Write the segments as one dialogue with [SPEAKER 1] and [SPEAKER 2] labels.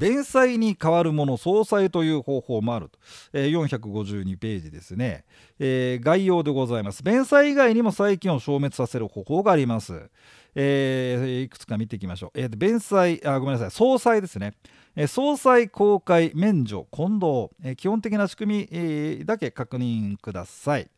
[SPEAKER 1] 弁済に代わるもの総裁という方法もあると、えー、452ページですね、えー、概要でございます弁済以外にも債権を消滅させる方法がありますえー、いくつか見ていきましょう。えー、弁済あごめんなさい総裁ですね。総裁公開免除混同、え、基本的な仕組み、えー、だけ確認ください。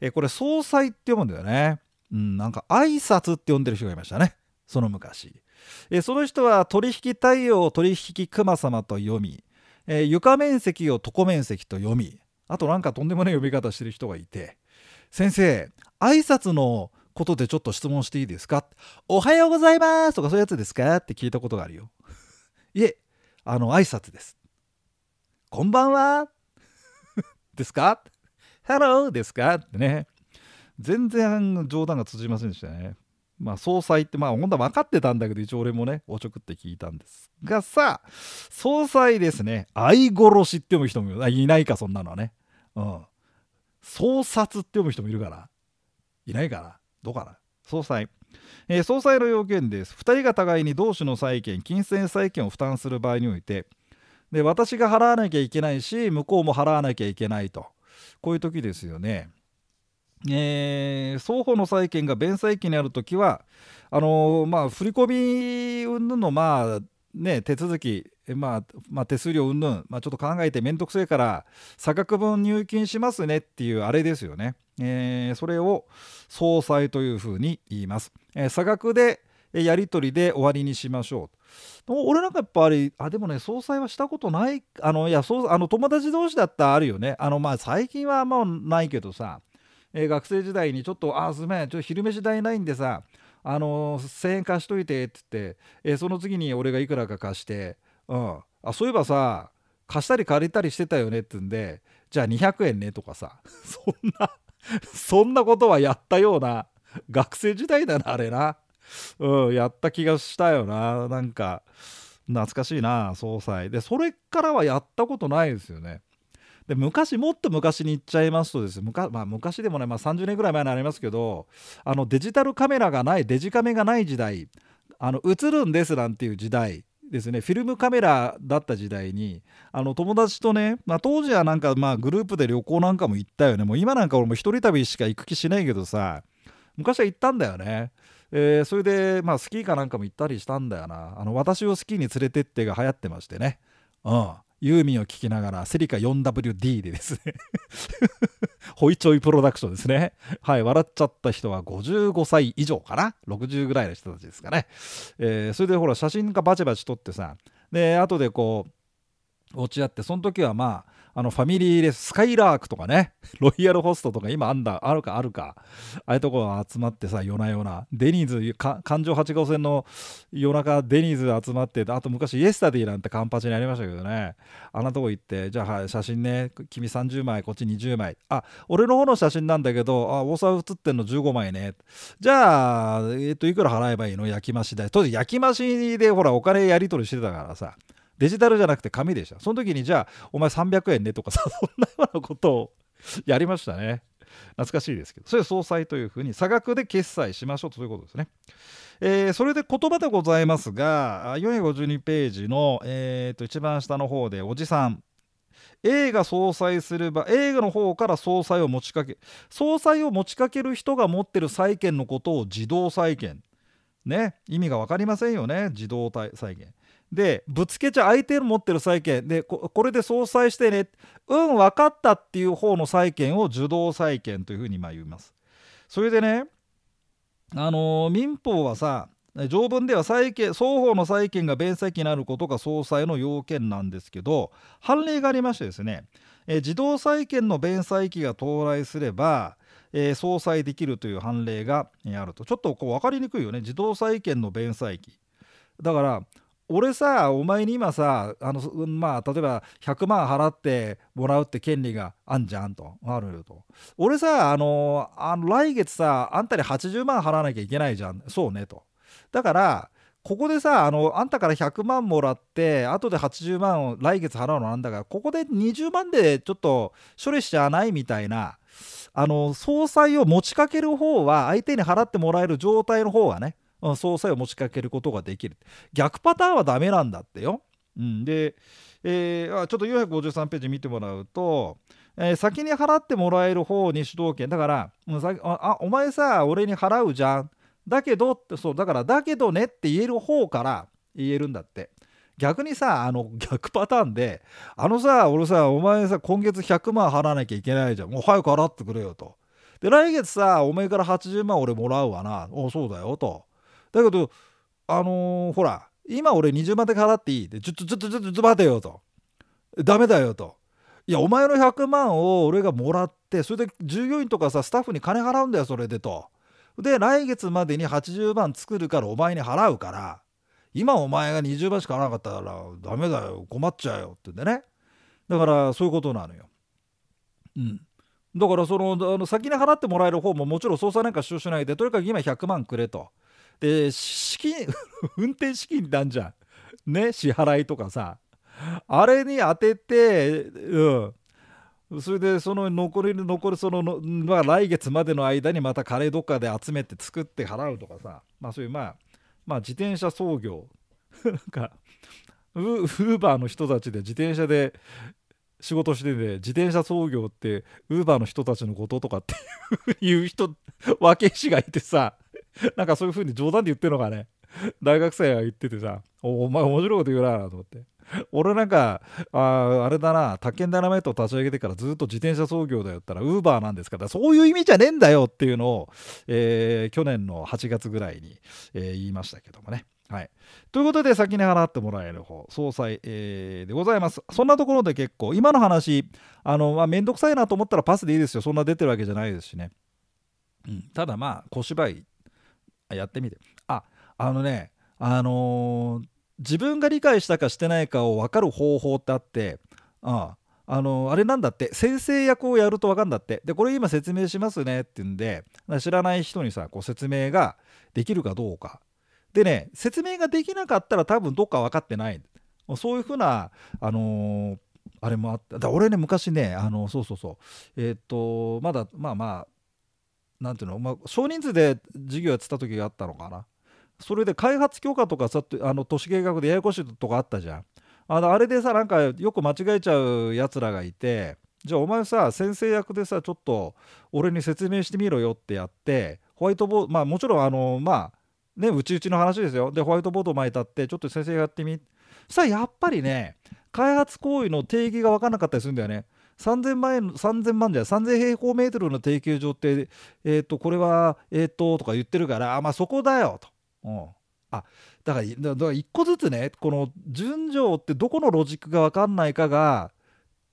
[SPEAKER 1] えー、これ総裁って読むんだよね。うん、なんか挨拶って呼んでる人がいましたね。その昔。え、その人は取引対応取引熊様と読み、え、床面積を床面積と読み、あとなんかとんでもない呼び方してる人がいて、先生、挨拶のことでちょっと質問していいですか？おはようございますとかそういうやつですか？って聞いたことがあるよ。いえ、あの、挨拶です。こんばんは ですか ?Hello ですか？ってね。全然冗談が通じませんでしたね。まあ、総裁って、まあ、本当は分かってたんだけど、一応俺もね、おちょくって聞いたんですがさあ、総裁ですね、愛殺しって読む人もいないか、そんなのはね。うん。総殺って読む人もいるから。いないかな。どうかな総裁、えー、総裁の要件です2人が互いに同種の債権金銭債権を負担する場合においてで私が払わなきゃいけないし向こうも払わなきゃいけないとこういう時ですよね。えー、双方の債権が弁済期にある時はあのー、まあ振り込み云々のまあね手続きまあ、まあ、手数料云々、まあ、ちょっと考えて面倒くせえから差額分入金しますねっていうあれですよね。えー、それを総裁というふうに言います。え、差額でやり取りで終わりにしましょう。俺なんかやっぱりあでもね総裁はしたことないあのいやそうあの友達同士だったらあるよねあのまあ最近はまないけどさ、えー、学生時代にちょっと「あすめんちょっと昼飯代ないんでさあの1000円貸しといて」って言って、えー、その次に俺がいくらか貸して、うん、あそういえばさ貸したり借りたりしてたよねって言うんでじゃあ200円ねとかさ そんなそんなことはやったような学生時代だなあれな。うんやった気がしたよな。なんか懐かしいな総裁。でそれからはやったことないですよね。で昔もっと昔に行っちゃいますとですねまあ、昔でもね、まあ、30年ぐらい前になりますけどあのデジタルカメラがないデジカメがない時代あの映るんですなんていう時代ですねフィルムカメラだった時代にあの友達とね、まあ、当時はなんかまあグループで旅行なんかも行ったよねもう今なんか俺も一人旅しか行く気しないけどさ昔は行ったんだよね。えー、それで、まあ、スキーかなんかも行ったりしたんだよな。あの私をスキーに連れてってが流行ってましてね。うん。ユーミンを聴きながら、セリカ 4WD でですねホイチョイプロダクションですね。はい、笑っちゃった人は55歳以上かな ?60 ぐらいの人たちですかね。えー、それでほら、写真がバチバチ撮ってさ、で、後でこう、落ち合ってその時はまああのファミリーレススカイラークとかね ロイヤルホストとか今あんだあるかあるか。ああいうとこが集まってさ夜な夜な。デニーズ環状8号線の夜中デニーズ集まってあと昔イエスタディなんてカンパチにありましたけどね。あんなとこ行ってじゃあ、はい、写真ね君30枚こっち20枚。あ俺の方の写真なんだけどあ大沢写ってんの15枚ね。じゃあえっ、といくら払えばいいの？焼き増し代。当時焼き増しでほらお金やり取りしてたからさ。デジタルじゃなくて紙でした。その時にじゃあお前300円ねとかさ そんなようなことをやりましたね。懐かしいですけど。それ総裁というふうに差額で決済しましょうということですね。えー、それで言葉でございますが452ページの、えー、と一番下の方でおじさん。A が総裁すれば A の方から総裁を持ちかけ総裁を持ちかける人が持ってる債権のことを自動債権。ね。意味が分かりませんよね。自動債権。でぶつけちゃ相手の持ってる債権。でこれで相殺してね。うん分かったっていう方の債権を受動債権というふうにま言います。それでねあのー、民法はさ条文では債権双方の債権が弁済期になることが総裁の要件なんですけど判例がありましてですね、え自動債権の弁済期が到来すれば、えー、相殺できるという判例があると。ちょっとこう分かりにくいよね。自動債権の弁済期だから俺さお前に今さあのまあ例えば100万払ってもらうって権利があんじゃんと。あるよと。俺さあのあの来月さあんたに80万払わなきゃいけないじゃん。そうねと。だからここでさあのあんたから100万もらって後で80万を来月払うのなんだからここで20万でちょっと処理しちゃわないみたいなあの総裁を持ちかける方は相手に払ってもらえる状態の方はね総裁を持ちかけることができる。逆パターンはダメなんだってよ。うん、で、えー、ちょっと453ページ見てもらうと、えー、先に払ってもらえる方に主導権。だからあお前さ俺に払うじゃん。だけどってそうだからだけどねって言える方から言えるんだって。逆にさあの逆パターンであのさ俺さお前さ今月100万払わなきゃいけないじゃん。もう早く払ってくれよと。で来月さお前から80万俺もらうわな。おそうだよと。だけどあのー、ほら今俺20万だけ払っていい。でちょっとちょっとちょっと待てよと。ダメだよと。いやお前の100万を俺がもらってそれで従業員とかさスタッフに金払うんだよそれでと。で来月までに80万作るからお前に払うから。今お前が20万しか払わなかったらダメだよ。困っちゃうよってんでね。だからそういうことなのよ。うん、だからそのあの先に払ってもらえる方ももちろん捜査なんか収集ないでとにかく今100万くれと。で資金 運転資金なんじゃん。ね支払いとかさ。あれに当ててうん。それでその残り残るその、まあ、来月までの間にまたカレーどっかで集めて作って払うとかさ。まあそういうまあまあ自転車操業。なんかウーバーの人たちで自転車で仕事してて自転車操業ってウーバーの人たちのこととかっていう人分け師がいてさ。なんかそういう風に冗談で言ってるのがね。大学生が言っててさお前面白いこと言うなと思って。俺なんかああれだな宅建ダイナマイトを立ち上げてからずっと自転車操業だよったらウーバーなんですからそういう意味じゃねえんだよっていうのを、えー、去年の8月ぐらいに、えー、言いましたけどもね。はい、ということで先に払ってもらえる方総裁、えー、でございます。そんなところで結構今の話あの、まあ、めんどくさいなと思ったらパスでいいですよ。そんな出てるわけじゃないですしね、うん、ただまあ小芝居やってみて。ああのねあのー自分が理解したかしてないかを分かる方法ってあってあああのあれなんだって先生役をやると分かるんだって。でこれ今説明しますねって言うんで知らない人にさこう説明ができるかどうか。でね説明ができなかったら多分どっか分かってない。そういうふうなあのー、あれもあった。だ俺ね昔ねあのそうそうそう。えっ、とまだまあまあなんていうの、まあ、少人数で授業やってた時があったのかな。それで開発許可とかさあの都市計画でややこしいとかあったじゃん。あのあれでさなんかよく間違えちゃうやつらがいてじゃあお前さ先生役でさちょっと俺に説明してみろよってやってホワイトボードまあもちろんあのまあねうちうちの話ですよ。でホワイトボード前立ってちょっと先生やってみ。さあやっぱりね開発行為の定義が分からなかったりするんだよね。3000万円3000万じゃ3000平方メートルの提携上ってえっ、ー、とこれはえっ、ー、ととか言ってるからあまあそこだよと。うん、あだからだから一個ずつねこの順序ってどこのロジックが分かんないかが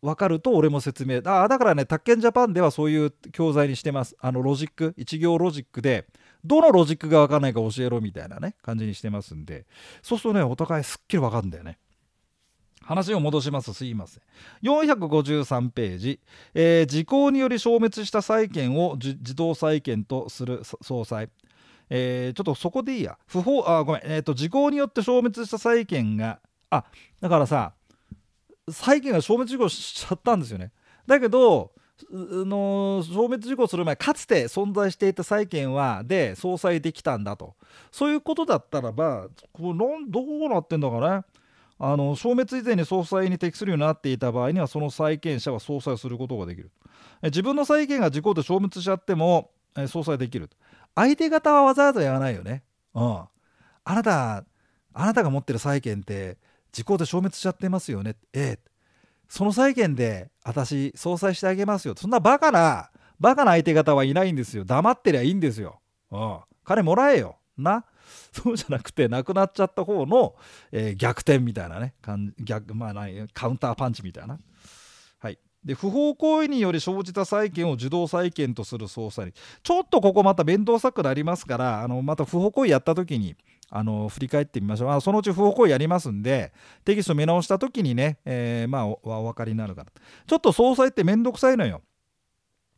[SPEAKER 1] 分かると俺も説明。あだからね宅建ジャパンではそういう教材にしてます。あのロジック一行ロジックでどのロジックが分かんないか教えろみたいなね感じにしてますんで。そうするとねお互いすっきり分かるんだよね。話を戻します。すいません。453ページ、えー、時効により消滅した債権を自動債権とする総裁。えー、ちょっとそこでいいや。不法あごめん、えーと、時効によって消滅した債権があだからさ債権が消滅事故しちゃったんですよね。だけどの消滅事故する前かつて存在していた債権はで相殺できたんだと。そういうことだったらばこれなんどうなってんだかね。あの消滅以前に総裁に適するようになっていた場合にはその債権者は総裁することができる自分の債権が事故で消滅しちゃっても総裁できる相手方はわざわざやらないよね。うん。あなた、あなたが持ってる債権って時効で消滅しちゃってますよね。ええ。その債権で私総裁してあげますよ。そんなバカな、バカな相手方はいないんですよ。黙ってりゃいいんですよ。うん。金もらえよ。な。そうじゃなくて、亡くなっちゃった方の、えー、逆転みたいなね。逆まあ、カウンターパンチみたいな。はいで不法行為により生じた債権を受動債権とする捜査にちょっとここまた面倒くさくなりますからあのまた不法行為やった時にあの振り返ってみましょうあそのうち不法行為やりますんでテキスト見直した時にね、えー、まあお分かりになるからちょっと総裁って面倒くさいのよ。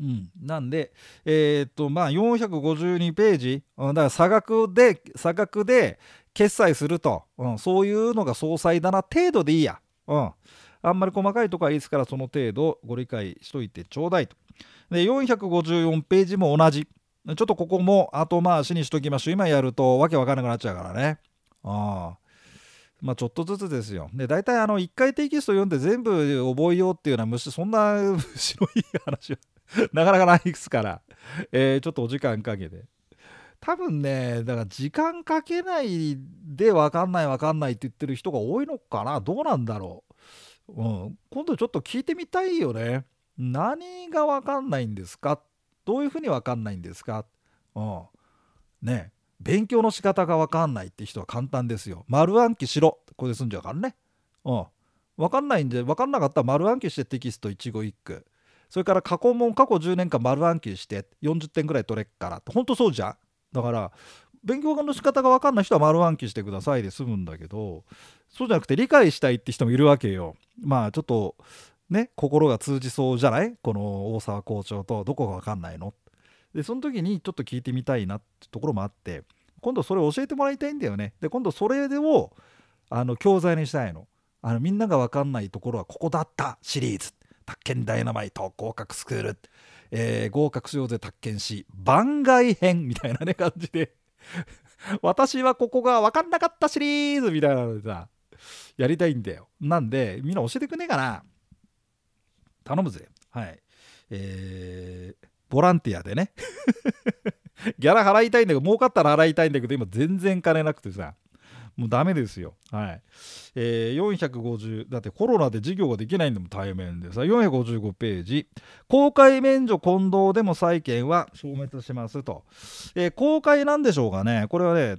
[SPEAKER 1] うん、なんで、えー、っとまあ、452ページ、だから差額で差額で決済すると、うん、そういうのが総裁だな程度でいいや。うんあんまり細かいとこはいいですからその程度ご理解しといてちょうだいと。で454ページも同じ。ちょっとここも後回しにしときましょう。今やるとわけわかんなくなっちゃうからね。ああまあ、ちょっとずつですよ。で大体あの1回テキスト読んで全部覚えようっていうのはむしそんな 白い話は なかなかないですから、えー、ちょっとお時間かけて。多分ねだから時間かけないで分かんない分かんないって言ってる人が多いのかな。どうなんだろう、うん、今度ちょっと聞いてみたいよね。何が分かんないんですか？どういうふうに分かんないんですか、うん、ね。勉強の仕方が分かんないって人は簡単ですよ。丸暗記しろ。これで済んじゃうからね。うん。分かんないんで分かんなかったら丸暗記してテキスト一語一句。それから過去問過去10年間丸暗記して40点ぐらい取れっからほんとそうじゃん？だから勉強の仕方が分かんない人は丸暗記してくださいで済むんだけどそうじゃなくて理解したいって人もいるわけよ。まあちょっとね心が通じそうじゃない？この大沢校長とどこが分かんないの？でその時にちょっと聞いてみたいなってところもあって今度それを教えてもらいたいんだよね。で今度それをあの教材にしたいの。あのみんなが分かんないところはここだったシリーズ宅建ダイナマイト合格スクール。えー、合格しようぜ宅建士番外編みたいなね感じで。私はここが分かんなかったシリーズみたいなのでさやりたいんだよ。なんでみんな教えてくんねえかな。頼むぜ。はい。えー、ボランティアでね。ギャラ払いたいんだけど儲かったら払いたいんだけど今全然金なくてさ。もうダメですよ。はい。えー、450、だってコロナで授業ができないんでも対面でさ、455ページ。公開免除混同でも債権は消滅しますと。えー、公開なんでしょうかね。これはね、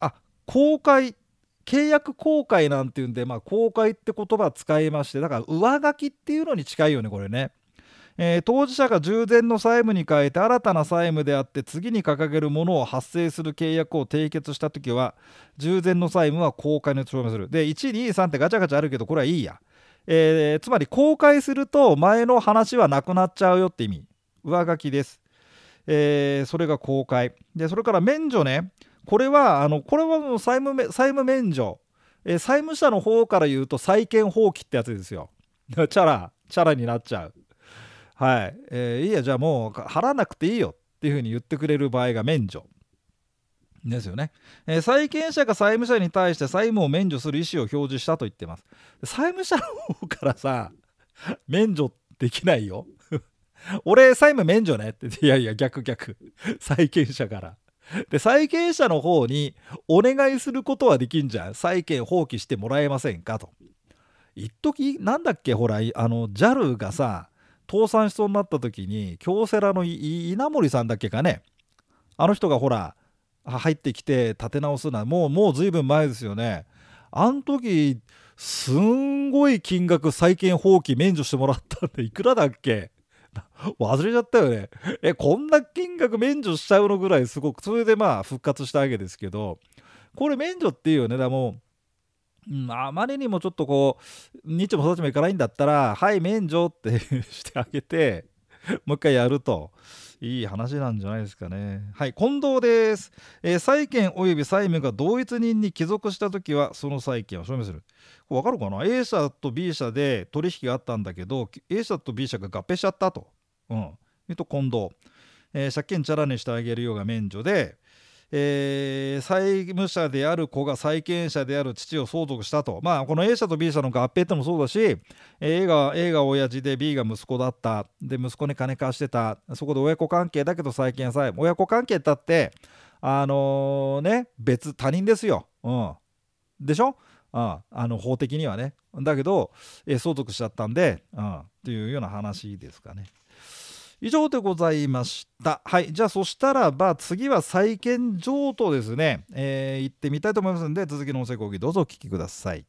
[SPEAKER 1] あ、公開。契約公開なんていうんで、まあ、公開って言葉使いまして、だから上書きっていうのに近いよね、これね。えー、当事者が従前の債務に変えて新たな債務であって次に掲げるものを発生する契約を締結した時は従前の債務は公開に証明する。で123ってガチャガチャあるけどこれはいいや、えー、つまり公開すると前の話はなくなっちゃうよって意味。上書きです、えー、それが公開。でそれから免除ね。これはあのこれはもう債務債務免除、え、債務者の方から言うと債権放棄ってやつですよ。チャラチャラになっちゃう。はい、えー、いいやじゃあもう払わなくていいよっていうふうに言ってくれる場合が免除。ですよね、えー、債権者が債務者に対して債務を免除する意思を表示したと言ってます。債務者の方からさ免除できないよ。俺債務免除ねって。いやいや逆逆。債権者から。で債権者の方にお願いすることはできんじゃん。債権放棄してもらえませんかと。一時なんだっけほらあの JAL がさ倒産しそうになった時に京セラの稲森さんだっけかね。あの人がほら入ってきて立て直すのはもうもう随分前ですよね。あの時すんごい金額債権放棄免除してもらったんでいくらだっけ？忘れちゃったよね。えこんな金額免除しちゃうのぐらいすごくそれでまあ復活したわけですけどこれ免除っていうよね。だもううん、あまりにもちょっとこう日も育ちもいかないんだったらはい免除って してあげてもう一回やるといい話なんじゃないですかね。はい近藤です、えー、債権及び債務が同一人に帰属した時はその債権を証明する。これ分かるかな？A 社と B 社で取引があったんだけど A 社と B 社が合併しちゃったと。うん。えっと近藤、えー、借金チャラにしてあげるようが免除でえー、債務者である子が債権者である父を相続したと、まあ、この A 社と B 社の合併ってもそうだし A が A が親父で B が息子だった。で息子に金貸してた。そこで親子関係だけど債権債親子関係だってあのー、ね別他人ですよ、うん、でしょ？ああの法的にはね。だけど、えー、相続しちゃったんで、うん、っていうような話ですかね。以上でございました。はい。じゃあ、そしたらば、次は債権譲渡ですね。えー、行ってみたいと思いますので、続きの音声講義どうぞお聞きください。